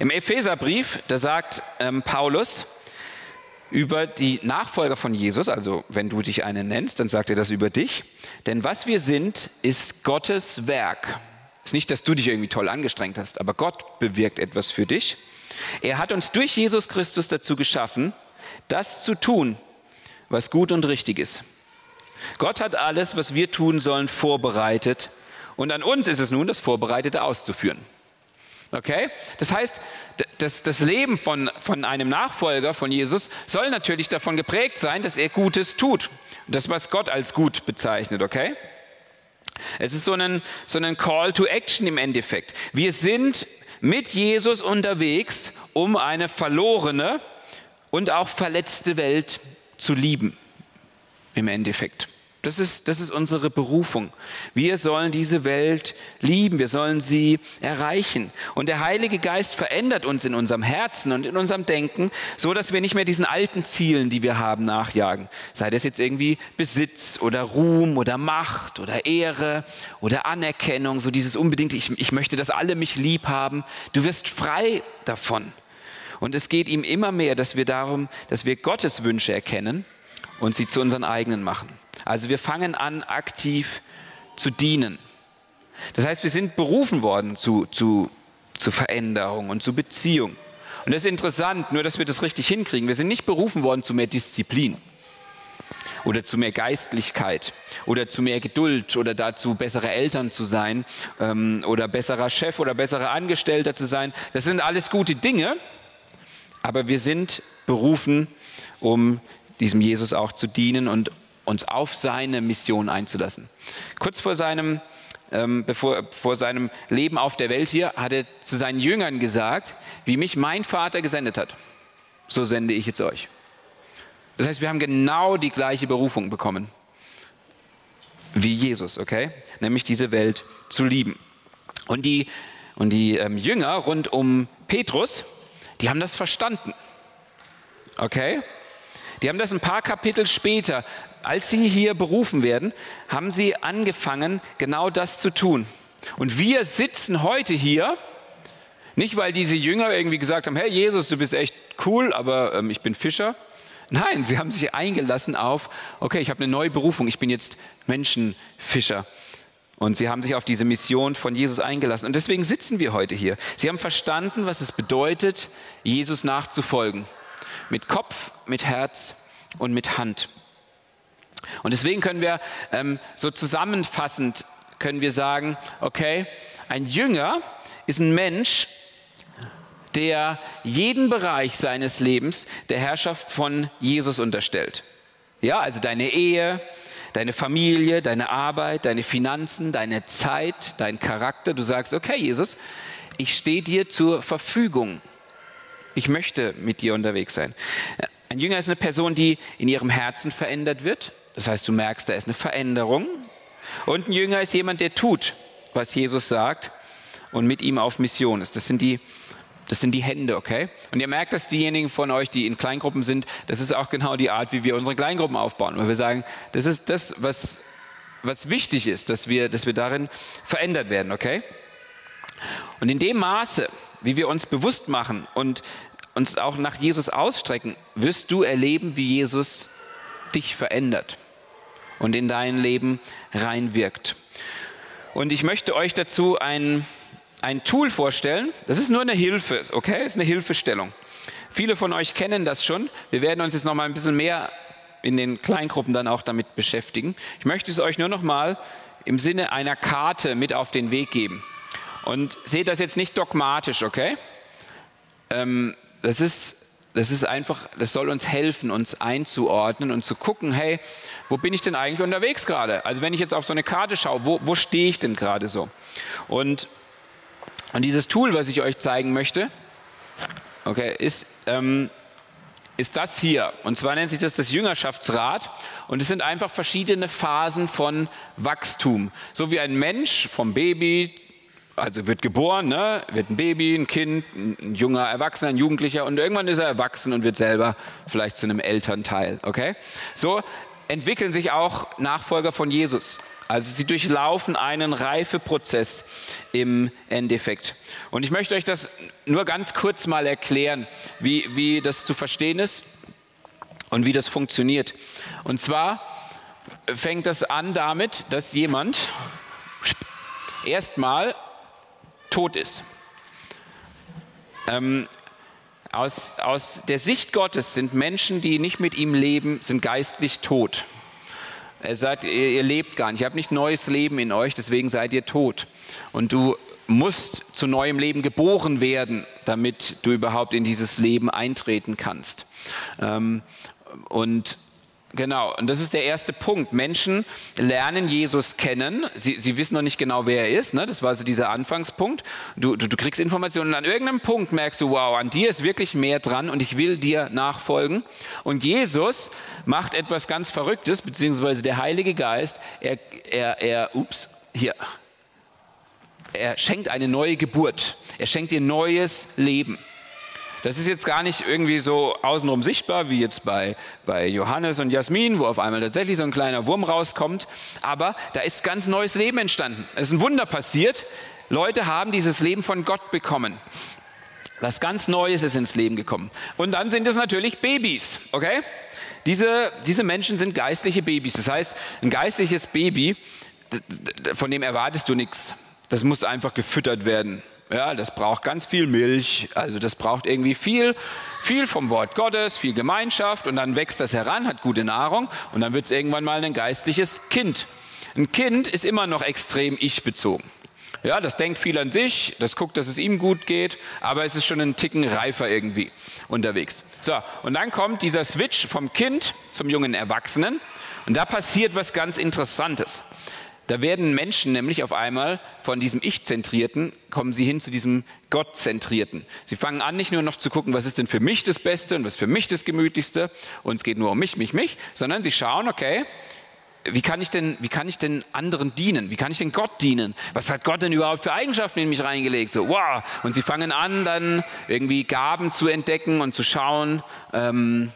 Im Epheserbrief, da sagt ähm, Paulus, über die Nachfolger von Jesus, also wenn du dich einen nennst, dann sagt er das über dich. Denn was wir sind, ist Gottes Werk. Ist nicht, dass du dich irgendwie toll angestrengt hast, aber Gott bewirkt etwas für dich. Er hat uns durch Jesus Christus dazu geschaffen, das zu tun, was gut und richtig ist. Gott hat alles, was wir tun sollen, vorbereitet. Und an uns ist es nun, das Vorbereitete auszuführen. Okay? Das heißt, das, das Leben von, von einem Nachfolger von Jesus soll natürlich davon geprägt sein, dass er Gutes tut. Das, was Gott als gut bezeichnet, okay? Es ist so ein, so ein Call to Action im Endeffekt. Wir sind mit Jesus unterwegs, um eine verlorene und auch verletzte Welt zu lieben. Im Endeffekt. Das ist, das ist unsere Berufung. Wir sollen diese Welt lieben, wir sollen sie erreichen. Und der Heilige Geist verändert uns in unserem Herzen und in unserem Denken, so dass wir nicht mehr diesen alten Zielen, die wir haben, nachjagen. Sei das jetzt irgendwie Besitz oder Ruhm oder Macht oder Ehre oder Anerkennung, so dieses unbedingte, ich, ich möchte, dass alle mich lieb haben. Du wirst frei davon. Und es geht ihm immer mehr, dass wir darum, dass wir Gottes Wünsche erkennen und sie zu unseren eigenen machen. Also wir fangen an, aktiv zu dienen. Das heißt, wir sind berufen worden zu, zu, zu Veränderung und zu Beziehung. Und das ist interessant, nur dass wir das richtig hinkriegen. Wir sind nicht berufen worden zu mehr Disziplin oder zu mehr Geistlichkeit oder zu mehr Geduld oder dazu, bessere Eltern zu sein ähm, oder besserer Chef oder besserer Angestellter zu sein. Das sind alles gute Dinge, aber wir sind berufen, um diesem Jesus auch zu dienen und uns auf seine Mission einzulassen. Kurz vor seinem, ähm, bevor, vor seinem Leben auf der Welt hier hat er zu seinen Jüngern gesagt, wie mich mein Vater gesendet hat, so sende ich jetzt euch. Das heißt, wir haben genau die gleiche Berufung bekommen wie Jesus, okay? Nämlich diese Welt zu lieben. Und die, und die ähm, Jünger rund um Petrus, die haben das verstanden. Okay? Die haben das ein paar Kapitel später als sie hier berufen werden, haben sie angefangen, genau das zu tun. Und wir sitzen heute hier, nicht weil diese Jünger irgendwie gesagt haben, hey Jesus, du bist echt cool, aber ähm, ich bin Fischer. Nein, sie haben sich eingelassen auf, okay, ich habe eine neue Berufung, ich bin jetzt Menschenfischer. Und sie haben sich auf diese Mission von Jesus eingelassen. Und deswegen sitzen wir heute hier. Sie haben verstanden, was es bedeutet, Jesus nachzufolgen. Mit Kopf, mit Herz und mit Hand. Und deswegen können wir ähm, so zusammenfassend können wir sagen, okay, ein Jünger ist ein Mensch, der jeden Bereich seines Lebens der Herrschaft von Jesus unterstellt. Ja, also deine Ehe, deine Familie, deine Arbeit, deine Finanzen, deine Zeit, dein Charakter. Du sagst, okay, Jesus, ich stehe dir zur Verfügung. Ich möchte mit dir unterwegs sein. Ein Jünger ist eine Person, die in ihrem Herzen verändert wird, das heißt, du merkst, da ist eine Veränderung. Und ein Jünger ist jemand, der tut, was Jesus sagt und mit ihm auf Mission ist. Das sind die, das sind die Hände, okay? Und ihr merkt, dass diejenigen von euch, die in Kleingruppen sind, das ist auch genau die Art, wie wir unsere Kleingruppen aufbauen. Weil wir sagen, das ist das, was, was wichtig ist, dass wir, dass wir darin verändert werden, okay? Und in dem Maße, wie wir uns bewusst machen und uns auch nach Jesus ausstrecken, wirst du erleben, wie Jesus dich verändert und in dein Leben reinwirkt. Und ich möchte euch dazu ein, ein Tool vorstellen. Das ist nur eine Hilfe, okay? Das ist eine Hilfestellung. Viele von euch kennen das schon. Wir werden uns jetzt noch mal ein bisschen mehr in den Kleingruppen dann auch damit beschäftigen. Ich möchte es euch nur noch mal im Sinne einer Karte mit auf den Weg geben. Und seht das jetzt nicht dogmatisch, okay? Ähm, das ist das ist einfach, das soll uns helfen, uns einzuordnen und zu gucken, hey, wo bin ich denn eigentlich unterwegs gerade? Also wenn ich jetzt auf so eine Karte schaue, wo, wo stehe ich denn gerade so? Und, und dieses Tool, was ich euch zeigen möchte, okay, ist, ähm, ist das hier. Und zwar nennt sich das das Jüngerschaftsrad. Und es sind einfach verschiedene Phasen von Wachstum. So wie ein Mensch vom Baby also wird geboren, ne? wird ein Baby, ein Kind, ein junger Erwachsener, ein Jugendlicher und irgendwann ist er erwachsen und wird selber vielleicht zu einem Elternteil. Okay? So entwickeln sich auch Nachfolger von Jesus. Also sie durchlaufen einen Reifeprozess im Endeffekt. Und ich möchte euch das nur ganz kurz mal erklären, wie, wie das zu verstehen ist und wie das funktioniert. Und zwar fängt das an damit, dass jemand erstmal tot ist. Ähm, aus, aus der Sicht Gottes sind Menschen, die nicht mit ihm leben, sind geistlich tot. Er sagt, ihr, ihr lebt gar nicht, ihr habt nicht neues Leben in euch, deswegen seid ihr tot. Und du musst zu neuem Leben geboren werden, damit du überhaupt in dieses Leben eintreten kannst. Ähm, und Genau, und das ist der erste Punkt. Menschen lernen Jesus kennen. Sie, sie wissen noch nicht genau, wer er ist. Ne? Das war so dieser Anfangspunkt. Du, du, du kriegst Informationen und an irgendeinem Punkt merkst du, wow, an dir ist wirklich mehr dran und ich will dir nachfolgen. Und Jesus macht etwas ganz Verrücktes, beziehungsweise der Heilige Geist, er, er, er, ups, hier, er schenkt eine neue Geburt. Er schenkt dir neues Leben. Das ist jetzt gar nicht irgendwie so außenrum sichtbar, wie jetzt bei, bei Johannes und Jasmin, wo auf einmal tatsächlich so ein kleiner Wurm rauskommt. Aber da ist ganz neues Leben entstanden. Es ist ein Wunder passiert. Leute haben dieses Leben von Gott bekommen. Was ganz Neues ist ins Leben gekommen. Und dann sind es natürlich Babys, okay? Diese, diese Menschen sind geistliche Babys. Das heißt, ein geistliches Baby, von dem erwartest du nichts. Das muss einfach gefüttert werden. Ja, das braucht ganz viel Milch, also das braucht irgendwie viel, viel vom Wort Gottes, viel Gemeinschaft und dann wächst das heran, hat gute Nahrung und dann wird es irgendwann mal ein geistliches Kind. Ein Kind ist immer noch extrem ich-bezogen. Ja, das denkt viel an sich, das guckt, dass es ihm gut geht, aber es ist schon ein Ticken reifer irgendwie unterwegs. So, und dann kommt dieser Switch vom Kind zum jungen Erwachsenen und da passiert was ganz Interessantes. Da werden Menschen nämlich auf einmal von diesem Ich-Zentrierten, kommen sie hin zu diesem Gott-Zentrierten. Sie fangen an, nicht nur noch zu gucken, was ist denn für mich das Beste und was für mich das Gemütlichste und es geht nur um mich, mich, mich, sondern sie schauen, okay, wie kann ich denn, wie kann ich denn anderen dienen? Wie kann ich denn Gott dienen? Was hat Gott denn überhaupt für Eigenschaften in mich reingelegt? So, wow! Und sie fangen an, dann irgendwie Gaben zu entdecken und zu schauen, ähm,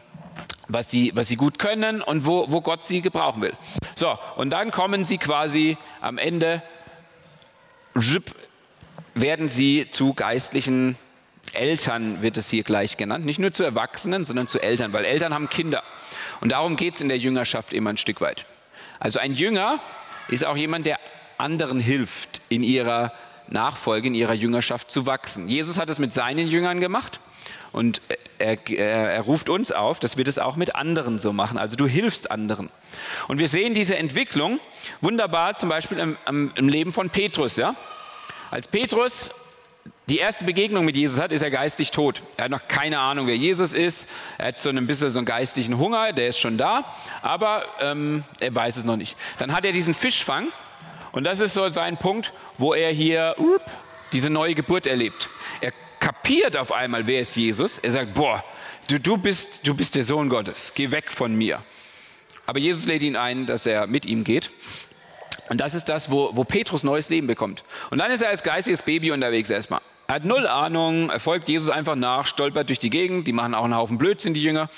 was sie, was sie gut können und wo, wo Gott sie gebrauchen will. So, und dann kommen sie quasi am Ende, werden sie zu geistlichen Eltern, wird es hier gleich genannt. Nicht nur zu Erwachsenen, sondern zu Eltern, weil Eltern haben Kinder. Und darum geht es in der Jüngerschaft immer ein Stück weit. Also ein Jünger ist auch jemand, der anderen hilft, in ihrer Nachfolge, in ihrer Jüngerschaft zu wachsen. Jesus hat es mit seinen Jüngern gemacht. Und er, er, er, ruft uns auf, dass wir das auch mit anderen so machen. Also du hilfst anderen. Und wir sehen diese Entwicklung wunderbar zum Beispiel im, im Leben von Petrus. Ja? Als Petrus die erste Begegnung mit Jesus hat, ist er geistig tot. Er hat noch keine Ahnung, wer Jesus ist. Er hat so ein bisschen so einen geistlichen Hunger, der ist schon da, aber ähm, er weiß es noch nicht. Dann hat er diesen Fischfang und das ist so sein Punkt, wo er hier diese neue Geburt erlebt. Er kapiert auf einmal, wer ist Jesus. Er sagt, boah, du, du, bist, du bist der Sohn Gottes, geh weg von mir. Aber Jesus lädt ihn ein, dass er mit ihm geht. Und das ist das, wo, wo Petrus neues Leben bekommt. Und dann ist er als geistiges Baby unterwegs erstmal. Er hat null Ahnung, er folgt Jesus einfach nach, stolpert durch die Gegend, die machen auch einen Haufen Blödsinn, die Jünger.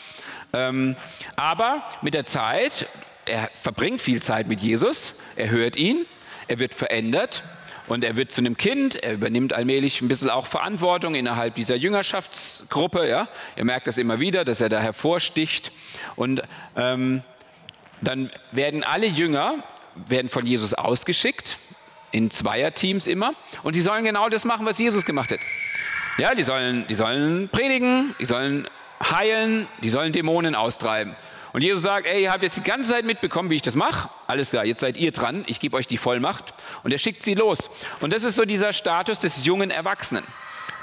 Ähm, aber mit der Zeit, er verbringt viel Zeit mit Jesus, er hört ihn, er wird verändert und er wird zu einem Kind, er übernimmt allmählich ein bisschen auch Verantwortung innerhalb dieser Jüngerschaftsgruppe. Ja? Ihr merkt das immer wieder, dass er da hervorsticht. Und ähm, dann werden alle Jünger werden von Jesus ausgeschickt, in Zweierteams immer. Und sie sollen genau das machen, was Jesus gemacht hat. Ja, die sollen, die sollen predigen, die sollen heilen, die sollen Dämonen austreiben. Und Jesus sagt, ey, ihr habt jetzt die ganze Zeit mitbekommen, wie ich das mache. Alles klar, jetzt seid ihr dran, ich gebe euch die Vollmacht. Und er schickt sie los. Und das ist so dieser Status des jungen Erwachsenen.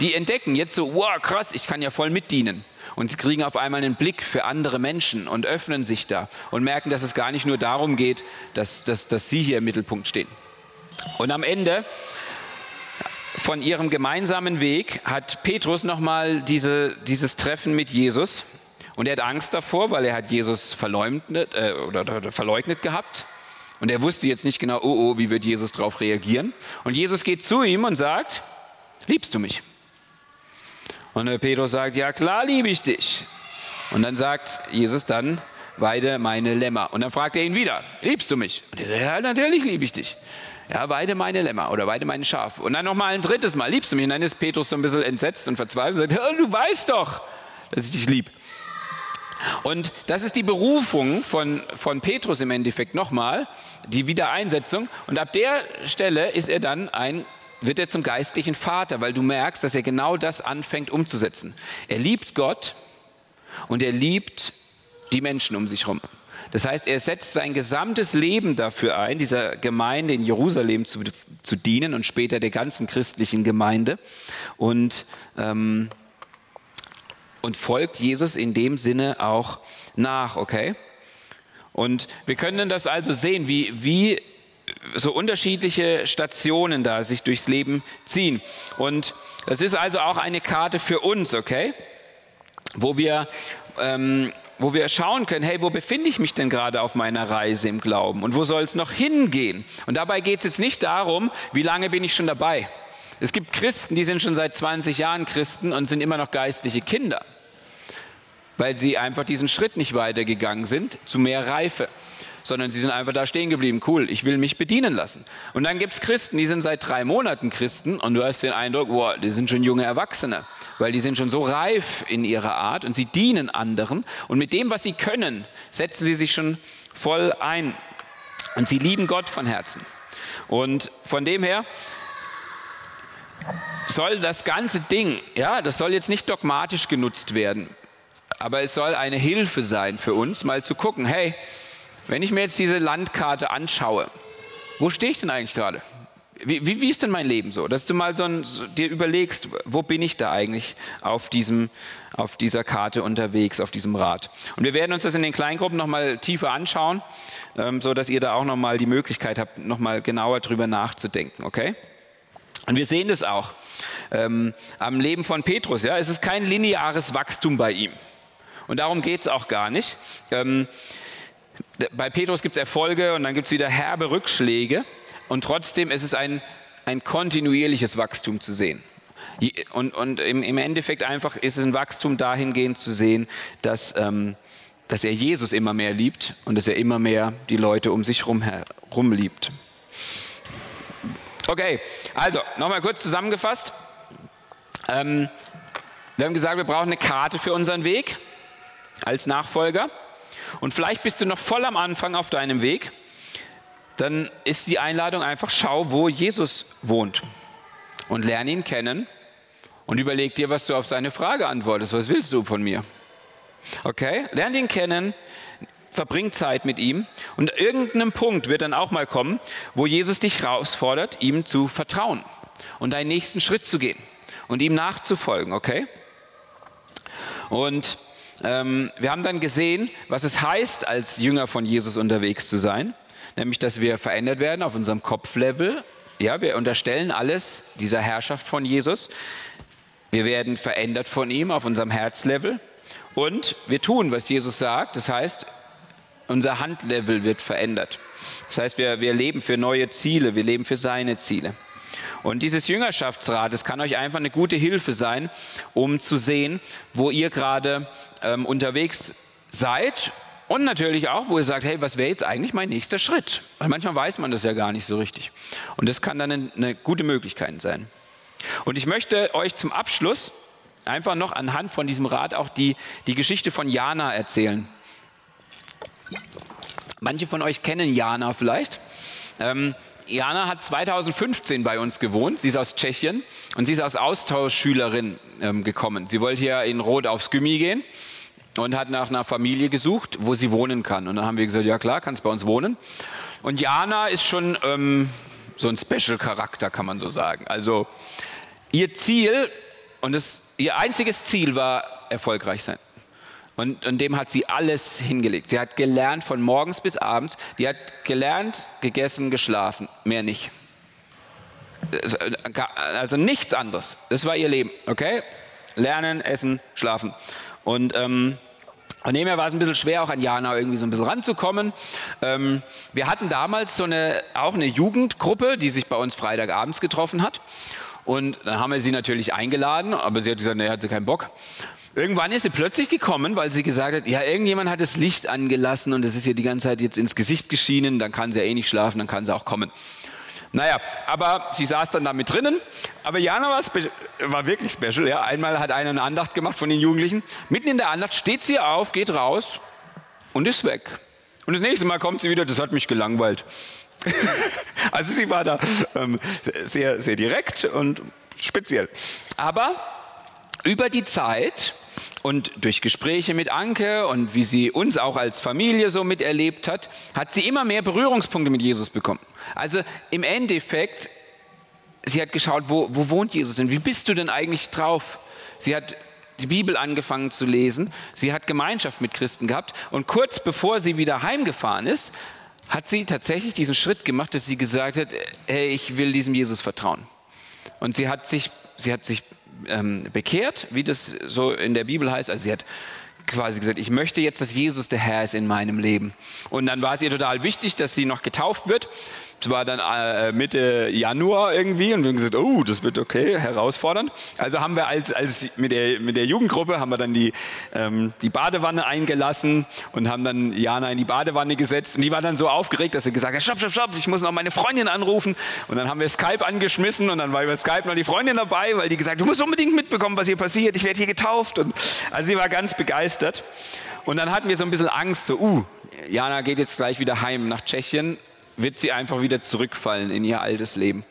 Die entdecken jetzt so, wow, krass, ich kann ja voll mitdienen. Und sie kriegen auf einmal einen Blick für andere Menschen und öffnen sich da und merken, dass es gar nicht nur darum geht, dass, dass, dass sie hier im Mittelpunkt stehen. Und am Ende von ihrem gemeinsamen Weg hat Petrus nochmal diese, dieses Treffen mit Jesus. Und er hat Angst davor, weil er hat Jesus verleugnet, äh, oder, oder verleugnet gehabt. Und er wusste jetzt nicht genau, oh, oh, wie wird Jesus darauf reagieren. Und Jesus geht zu ihm und sagt, liebst du mich? Und Petrus sagt, ja klar liebe ich dich. Und dann sagt Jesus dann, weide meine Lämmer. Und dann fragt er ihn wieder, liebst du mich? Und er sagt, ja natürlich liebe ich dich. Ja, weide meine Lämmer oder weide meine Schafe. Und dann nochmal ein drittes Mal, liebst du mich? Und dann ist Petrus so ein bisschen entsetzt und verzweifelt und sagt, du weißt doch, dass ich dich lieb. Und das ist die Berufung von, von Petrus im Endeffekt nochmal, die Wiedereinsetzung. Und ab der Stelle ist er dann ein wird er zum geistlichen Vater, weil du merkst, dass er genau das anfängt umzusetzen. Er liebt Gott und er liebt die Menschen um sich herum. Das heißt, er setzt sein gesamtes Leben dafür ein, dieser Gemeinde in Jerusalem zu, zu dienen und später der ganzen christlichen Gemeinde und, ähm, und folgt Jesus in dem Sinne auch nach, okay? Und wir können das also sehen, wie, wie so unterschiedliche Stationen da sich durchs Leben ziehen. Und das ist also auch eine Karte für uns, okay? Wo wir, ähm, wo wir schauen können, hey, wo befinde ich mich denn gerade auf meiner Reise im Glauben und wo soll es noch hingehen? Und dabei geht es jetzt nicht darum, wie lange bin ich schon dabei. Es gibt Christen, die sind schon seit 20 Jahren Christen und sind immer noch geistliche Kinder, weil sie einfach diesen Schritt nicht weitergegangen sind zu mehr Reife sondern sie sind einfach da stehen geblieben. Cool, ich will mich bedienen lassen. Und dann gibt es Christen, die sind seit drei Monaten Christen und du hast den Eindruck, wow, die sind schon junge Erwachsene, weil die sind schon so reif in ihrer Art und sie dienen anderen und mit dem, was sie können, setzen sie sich schon voll ein und sie lieben Gott von Herzen. Und von dem her soll das ganze Ding, ja, das soll jetzt nicht dogmatisch genutzt werden, aber es soll eine Hilfe sein für uns, mal zu gucken, hey, wenn ich mir jetzt diese Landkarte anschaue, wo stehe ich denn eigentlich gerade? Wie, wie, wie, ist denn mein Leben so? Dass du mal so, ein, so dir überlegst, wo bin ich da eigentlich auf, diesem, auf dieser Karte unterwegs, auf diesem Rad? Und wir werden uns das in den Kleingruppen nochmal tiefer anschauen, ähm, so dass ihr da auch nochmal die Möglichkeit habt, nochmal genauer drüber nachzudenken, okay? Und wir sehen das auch ähm, am Leben von Petrus. Ja? Es ist kein lineares Wachstum bei ihm. Und darum geht es auch gar nicht. Ähm, bei Petrus gibt es Erfolge und dann gibt es wieder herbe Rückschläge und trotzdem ist es ein, ein kontinuierliches Wachstum zu sehen. Und, und im, im, Endeffekt einfach ist es ein Wachstum dahingehend zu sehen, dass, ähm, dass er Jesus immer mehr liebt und dass er immer mehr die Leute um sich herum rum liebt. Okay, also nochmal kurz zusammengefasst. Ähm, wir haben gesagt, wir brauchen eine Karte für unseren Weg als Nachfolger. Und vielleicht bist du noch voll am Anfang auf deinem Weg. Dann ist die Einladung einfach, schau, wo Jesus wohnt und lerne ihn kennen und überleg dir, was du auf seine Frage antwortest. Was willst du von mir? Okay? Lerne ihn kennen, verbring Zeit mit ihm und irgendeinem Punkt wird dann auch mal kommen, wo Jesus dich herausfordert, ihm zu vertrauen und deinen nächsten Schritt zu gehen und ihm nachzufolgen, okay? Und ähm, wir haben dann gesehen, was es heißt, als Jünger von Jesus unterwegs zu sein, nämlich, dass wir verändert werden auf unserem Kopflevel. Ja, wir unterstellen alles dieser Herrschaft von Jesus. Wir werden verändert von ihm auf unserem Herzlevel und wir tun, was Jesus sagt. Das heißt, unser Handlevel wird verändert. Das heißt, wir, wir leben für neue Ziele, wir leben für seine Ziele. Und dieses Jüngerschaftsrat, das kann euch einfach eine gute Hilfe sein, um zu sehen, wo ihr gerade ähm, unterwegs seid und natürlich auch, wo ihr sagt, hey, was wäre jetzt eigentlich mein nächster Schritt? Weil manchmal weiß man das ja gar nicht so richtig. Und das kann dann eine, eine gute Möglichkeit sein. Und ich möchte euch zum Abschluss einfach noch anhand von diesem Rat auch die, die Geschichte von Jana erzählen. Manche von euch kennen Jana vielleicht. Ähm, Jana hat 2015 bei uns gewohnt. Sie ist aus Tschechien und sie ist als Austauschschülerin ähm, gekommen. Sie wollte hier in Rot aufs Gymmi gehen und hat nach einer Familie gesucht, wo sie wohnen kann. Und dann haben wir gesagt, ja klar, kannst bei uns wohnen. Und Jana ist schon ähm, so ein Special-Charakter, kann man so sagen. Also ihr Ziel und das, ihr einziges Ziel war erfolgreich sein. Und, und dem hat sie alles hingelegt. Sie hat gelernt von morgens bis abends. Die hat gelernt, gegessen, geschlafen. Mehr nicht. Also nichts anderes. Das war ihr Leben. Okay? Lernen, essen, schlafen. Und ähm, von dem her war es ein bisschen schwer, auch an Jana irgendwie so ein bisschen ranzukommen. Ähm, wir hatten damals so eine, auch eine Jugendgruppe, die sich bei uns Freitagabends getroffen hat. Und dann haben wir sie natürlich eingeladen, aber sie hat gesagt, nee, hat sie keinen Bock. Irgendwann ist sie plötzlich gekommen, weil sie gesagt hat, ja, irgendjemand hat das Licht angelassen und es ist ihr die ganze Zeit jetzt ins Gesicht geschienen, dann kann sie ja eh nicht schlafen, dann kann sie auch kommen. Naja, aber sie saß dann da mit drinnen. Aber Jana war, war, wirklich special. Ja. Einmal hat einer eine Andacht gemacht von den Jugendlichen. Mitten in der Andacht steht sie auf, geht raus und ist weg. Und das nächste Mal kommt sie wieder, das hat mich gelangweilt. also sie war da ähm, sehr, sehr direkt und speziell. Aber über die Zeit und durch Gespräche mit Anke und wie sie uns auch als Familie so miterlebt hat, hat sie immer mehr Berührungspunkte mit Jesus bekommen. Also im Endeffekt, sie hat geschaut, wo, wo wohnt Jesus denn? Wie bist du denn eigentlich drauf? Sie hat die Bibel angefangen zu lesen. Sie hat Gemeinschaft mit Christen gehabt. Und kurz bevor sie wieder heimgefahren ist, hat sie tatsächlich diesen Schritt gemacht, dass sie gesagt hat, hey, ich will diesem Jesus vertrauen. Und sie hat sich, sie hat sich ähm, bekehrt, wie das so in der Bibel heißt. Also sie hat quasi gesagt, ich möchte jetzt, dass Jesus der Herr ist in meinem Leben. Und dann war es ihr total wichtig, dass sie noch getauft wird. War dann äh, Mitte Januar irgendwie und wir haben gesagt, oh, das wird okay, herausfordernd. Also haben wir als, als mit, der, mit der Jugendgruppe haben wir dann die, ähm, die Badewanne eingelassen und haben dann Jana in die Badewanne gesetzt. Und die war dann so aufgeregt, dass sie gesagt hat, stopp, stopp, stopp, ich muss noch meine Freundin anrufen. Und dann haben wir Skype angeschmissen und dann war über Skype noch die Freundin dabei, weil die gesagt, du musst unbedingt mitbekommen, was hier passiert, ich werde hier getauft. Und also sie war ganz begeistert. Und dann hatten wir so ein bisschen Angst, so, uh, Jana geht jetzt gleich wieder heim nach Tschechien wird sie einfach wieder zurückfallen in ihr altes Leben.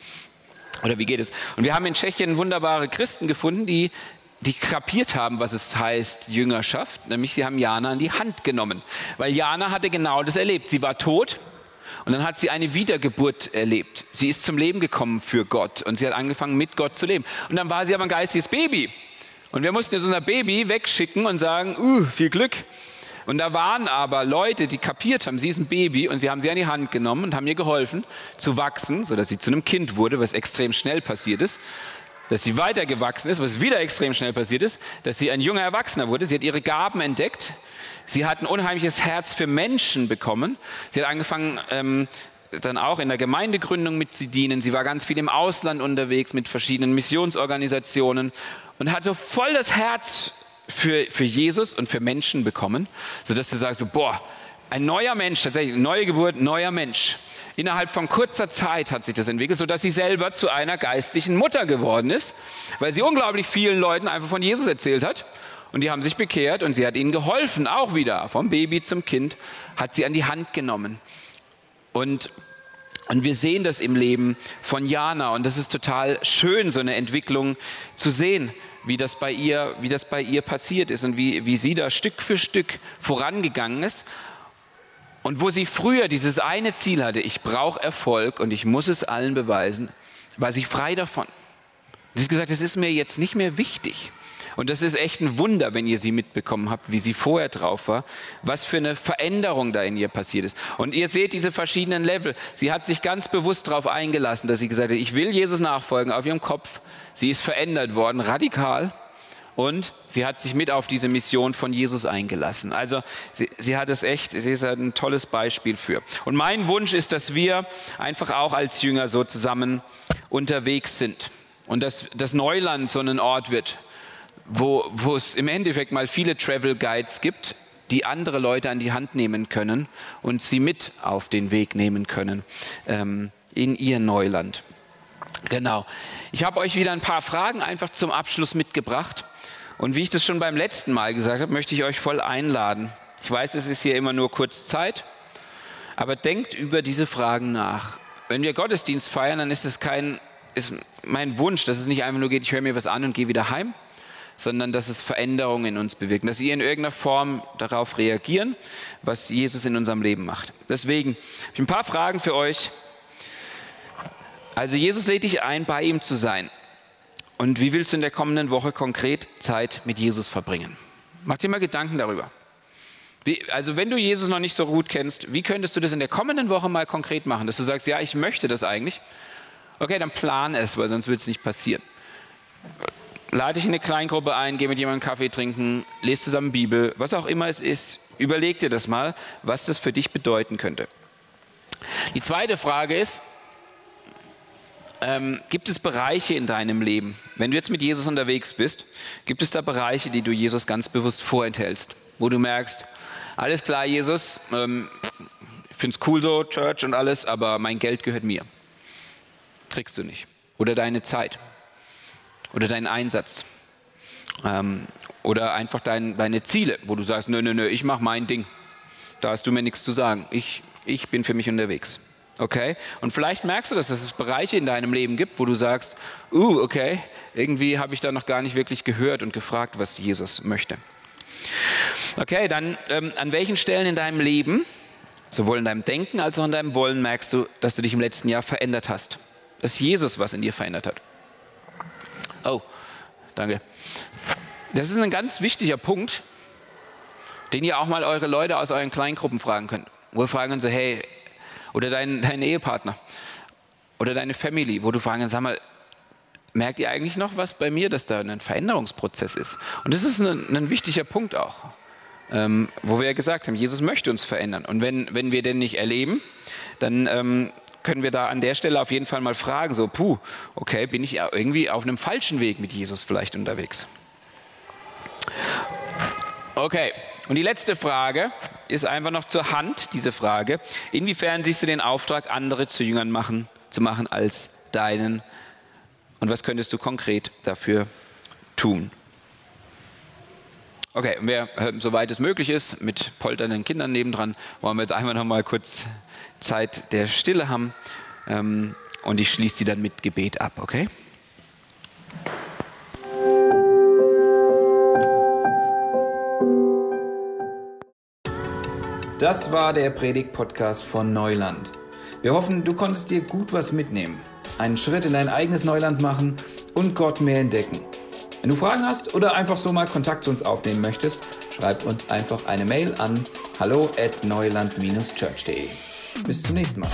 Oder wie geht es? Und wir haben in Tschechien wunderbare Christen gefunden, die die kapiert haben, was es heißt Jüngerschaft, nämlich sie haben Jana an die Hand genommen, weil Jana hatte genau das erlebt. Sie war tot und dann hat sie eine Wiedergeburt erlebt. Sie ist zum Leben gekommen für Gott und sie hat angefangen mit Gott zu leben. Und dann war sie aber ein geistiges Baby. Und wir mussten jetzt unser Baby wegschicken und sagen, uh, viel Glück, und da waren aber Leute, die kapiert haben, sie ist ein Baby und sie haben sie an die Hand genommen und haben ihr geholfen zu wachsen, sodass sie zu einem Kind wurde, was extrem schnell passiert ist. Dass sie weitergewachsen ist, was wieder extrem schnell passiert ist, dass sie ein junger Erwachsener wurde. Sie hat ihre Gaben entdeckt. Sie hat ein unheimliches Herz für Menschen bekommen. Sie hat angefangen, ähm, dann auch in der Gemeindegründung mit zu dienen. Sie war ganz viel im Ausland unterwegs mit verschiedenen Missionsorganisationen und hatte voll das Herz für, für Jesus und für Menschen bekommen, sodass du sagst, so, boah, ein neuer Mensch, tatsächlich, neue Geburt, neuer Mensch. Innerhalb von kurzer Zeit hat sich das entwickelt, sodass sie selber zu einer geistlichen Mutter geworden ist, weil sie unglaublich vielen Leuten einfach von Jesus erzählt hat. Und die haben sich bekehrt und sie hat ihnen geholfen, auch wieder, vom Baby zum Kind, hat sie an die Hand genommen. Und, und wir sehen das im Leben von Jana und das ist total schön, so eine Entwicklung zu sehen, wie das bei ihr, wie das bei ihr passiert ist und wie, wie sie da Stück für Stück vorangegangen ist. Und wo sie früher dieses eine Ziel hatte, ich brauche Erfolg und ich muss es allen beweisen, war sie frei davon. Sie hat gesagt, es ist mir jetzt nicht mehr wichtig. Und das ist echt ein Wunder, wenn ihr sie mitbekommen habt, wie sie vorher drauf war, was für eine Veränderung da in ihr passiert ist. Und ihr seht diese verschiedenen Level. Sie hat sich ganz bewusst darauf eingelassen, dass sie gesagt hat, ich will Jesus nachfolgen auf ihrem Kopf. Sie ist verändert worden, radikal. Und sie hat sich mit auf diese Mission von Jesus eingelassen. Also sie, sie hat es echt, sie ist ein tolles Beispiel für. Und mein Wunsch ist, dass wir einfach auch als Jünger so zusammen unterwegs sind. Und dass das Neuland so ein Ort wird, wo, wo es im Endeffekt mal viele Travel Guides gibt, die andere Leute an die Hand nehmen können und sie mit auf den Weg nehmen können ähm, in ihr Neuland. Genau. Ich habe euch wieder ein paar Fragen einfach zum Abschluss mitgebracht. Und wie ich das schon beim letzten Mal gesagt habe, möchte ich euch voll einladen. Ich weiß, es ist hier immer nur kurz Zeit, aber denkt über diese Fragen nach. Wenn wir Gottesdienst feiern, dann ist es kein, ist mein Wunsch, dass es nicht einfach nur geht, ich höre mir was an und gehe wieder heim, sondern dass es Veränderungen in uns bewirkt, dass ihr in irgendeiner Form darauf reagieren, was Jesus in unserem Leben macht. Deswegen habe ich ein paar Fragen für euch. Also Jesus lädt dich ein, bei ihm zu sein. Und wie willst du in der kommenden Woche konkret Zeit mit Jesus verbringen? Mach dir mal Gedanken darüber. Wie, also wenn du Jesus noch nicht so gut kennst, wie könntest du das in der kommenden Woche mal konkret machen, dass du sagst, ja, ich möchte das eigentlich. Okay, dann plan es, weil sonst wird es nicht passieren. Lade dich in eine Kleingruppe ein, geh mit jemandem Kaffee trinken, lese zusammen Bibel, was auch immer es ist. Überleg dir das mal, was das für dich bedeuten könnte. Die zweite Frage ist, ähm, gibt es Bereiche in deinem Leben, wenn du jetzt mit Jesus unterwegs bist, gibt es da Bereiche, die du Jesus ganz bewusst vorenthältst, wo du merkst, alles klar, Jesus, ähm, ich finde es cool so, Church und alles, aber mein Geld gehört mir. Kriegst du nicht. Oder deine Zeit. Oder deinen Einsatz. Ähm, oder einfach dein, deine Ziele, wo du sagst, nö, nö, nö, ich mache mein Ding. Da hast du mir nichts zu sagen. Ich, ich bin für mich unterwegs. Okay? Und vielleicht merkst du, dass es Bereiche in deinem Leben gibt, wo du sagst, uh, okay, irgendwie habe ich da noch gar nicht wirklich gehört und gefragt, was Jesus möchte. Okay, dann ähm, an welchen Stellen in deinem Leben, sowohl in deinem Denken als auch in deinem Wollen, merkst du, dass du dich im letzten Jahr verändert hast? Dass Jesus was in dir verändert hat. Oh, danke. Das ist ein ganz wichtiger Punkt, den ihr auch mal eure Leute aus euren Kleingruppen fragen könnt. Wo ihr fragen so, hey, oder dein, dein Ehepartner oder deine Family, wo du fragen, sag mal, merkt ihr eigentlich noch was bei mir, dass da ein Veränderungsprozess ist? Und das ist ein, ein wichtiger Punkt auch, ähm, wo wir ja gesagt haben, Jesus möchte uns verändern. Und wenn, wenn wir den nicht erleben, dann ähm, können wir da an der Stelle auf jeden Fall mal fragen, so, puh, okay, bin ich irgendwie auf einem falschen Weg mit Jesus vielleicht unterwegs? Okay, und die letzte Frage ist einfach noch zur Hand, diese Frage. Inwiefern siehst du den Auftrag, andere zu Jüngern machen, zu machen als deinen? Und was könntest du konkret dafür tun? Okay, und wer, äh, soweit es möglich ist, mit polternden Kindern nebendran, wollen wir jetzt einfach noch mal kurz Zeit der Stille haben. Ähm, und ich schließe sie dann mit Gebet ab, okay? Das war der Predigt-Podcast von Neuland. Wir hoffen, du konntest dir gut was mitnehmen, einen Schritt in dein eigenes Neuland machen und Gott mehr entdecken. Wenn du Fragen hast oder einfach so mal Kontakt zu uns aufnehmen möchtest, schreib uns einfach eine Mail an hallo at neuland-church.de. Bis zum nächsten Mal.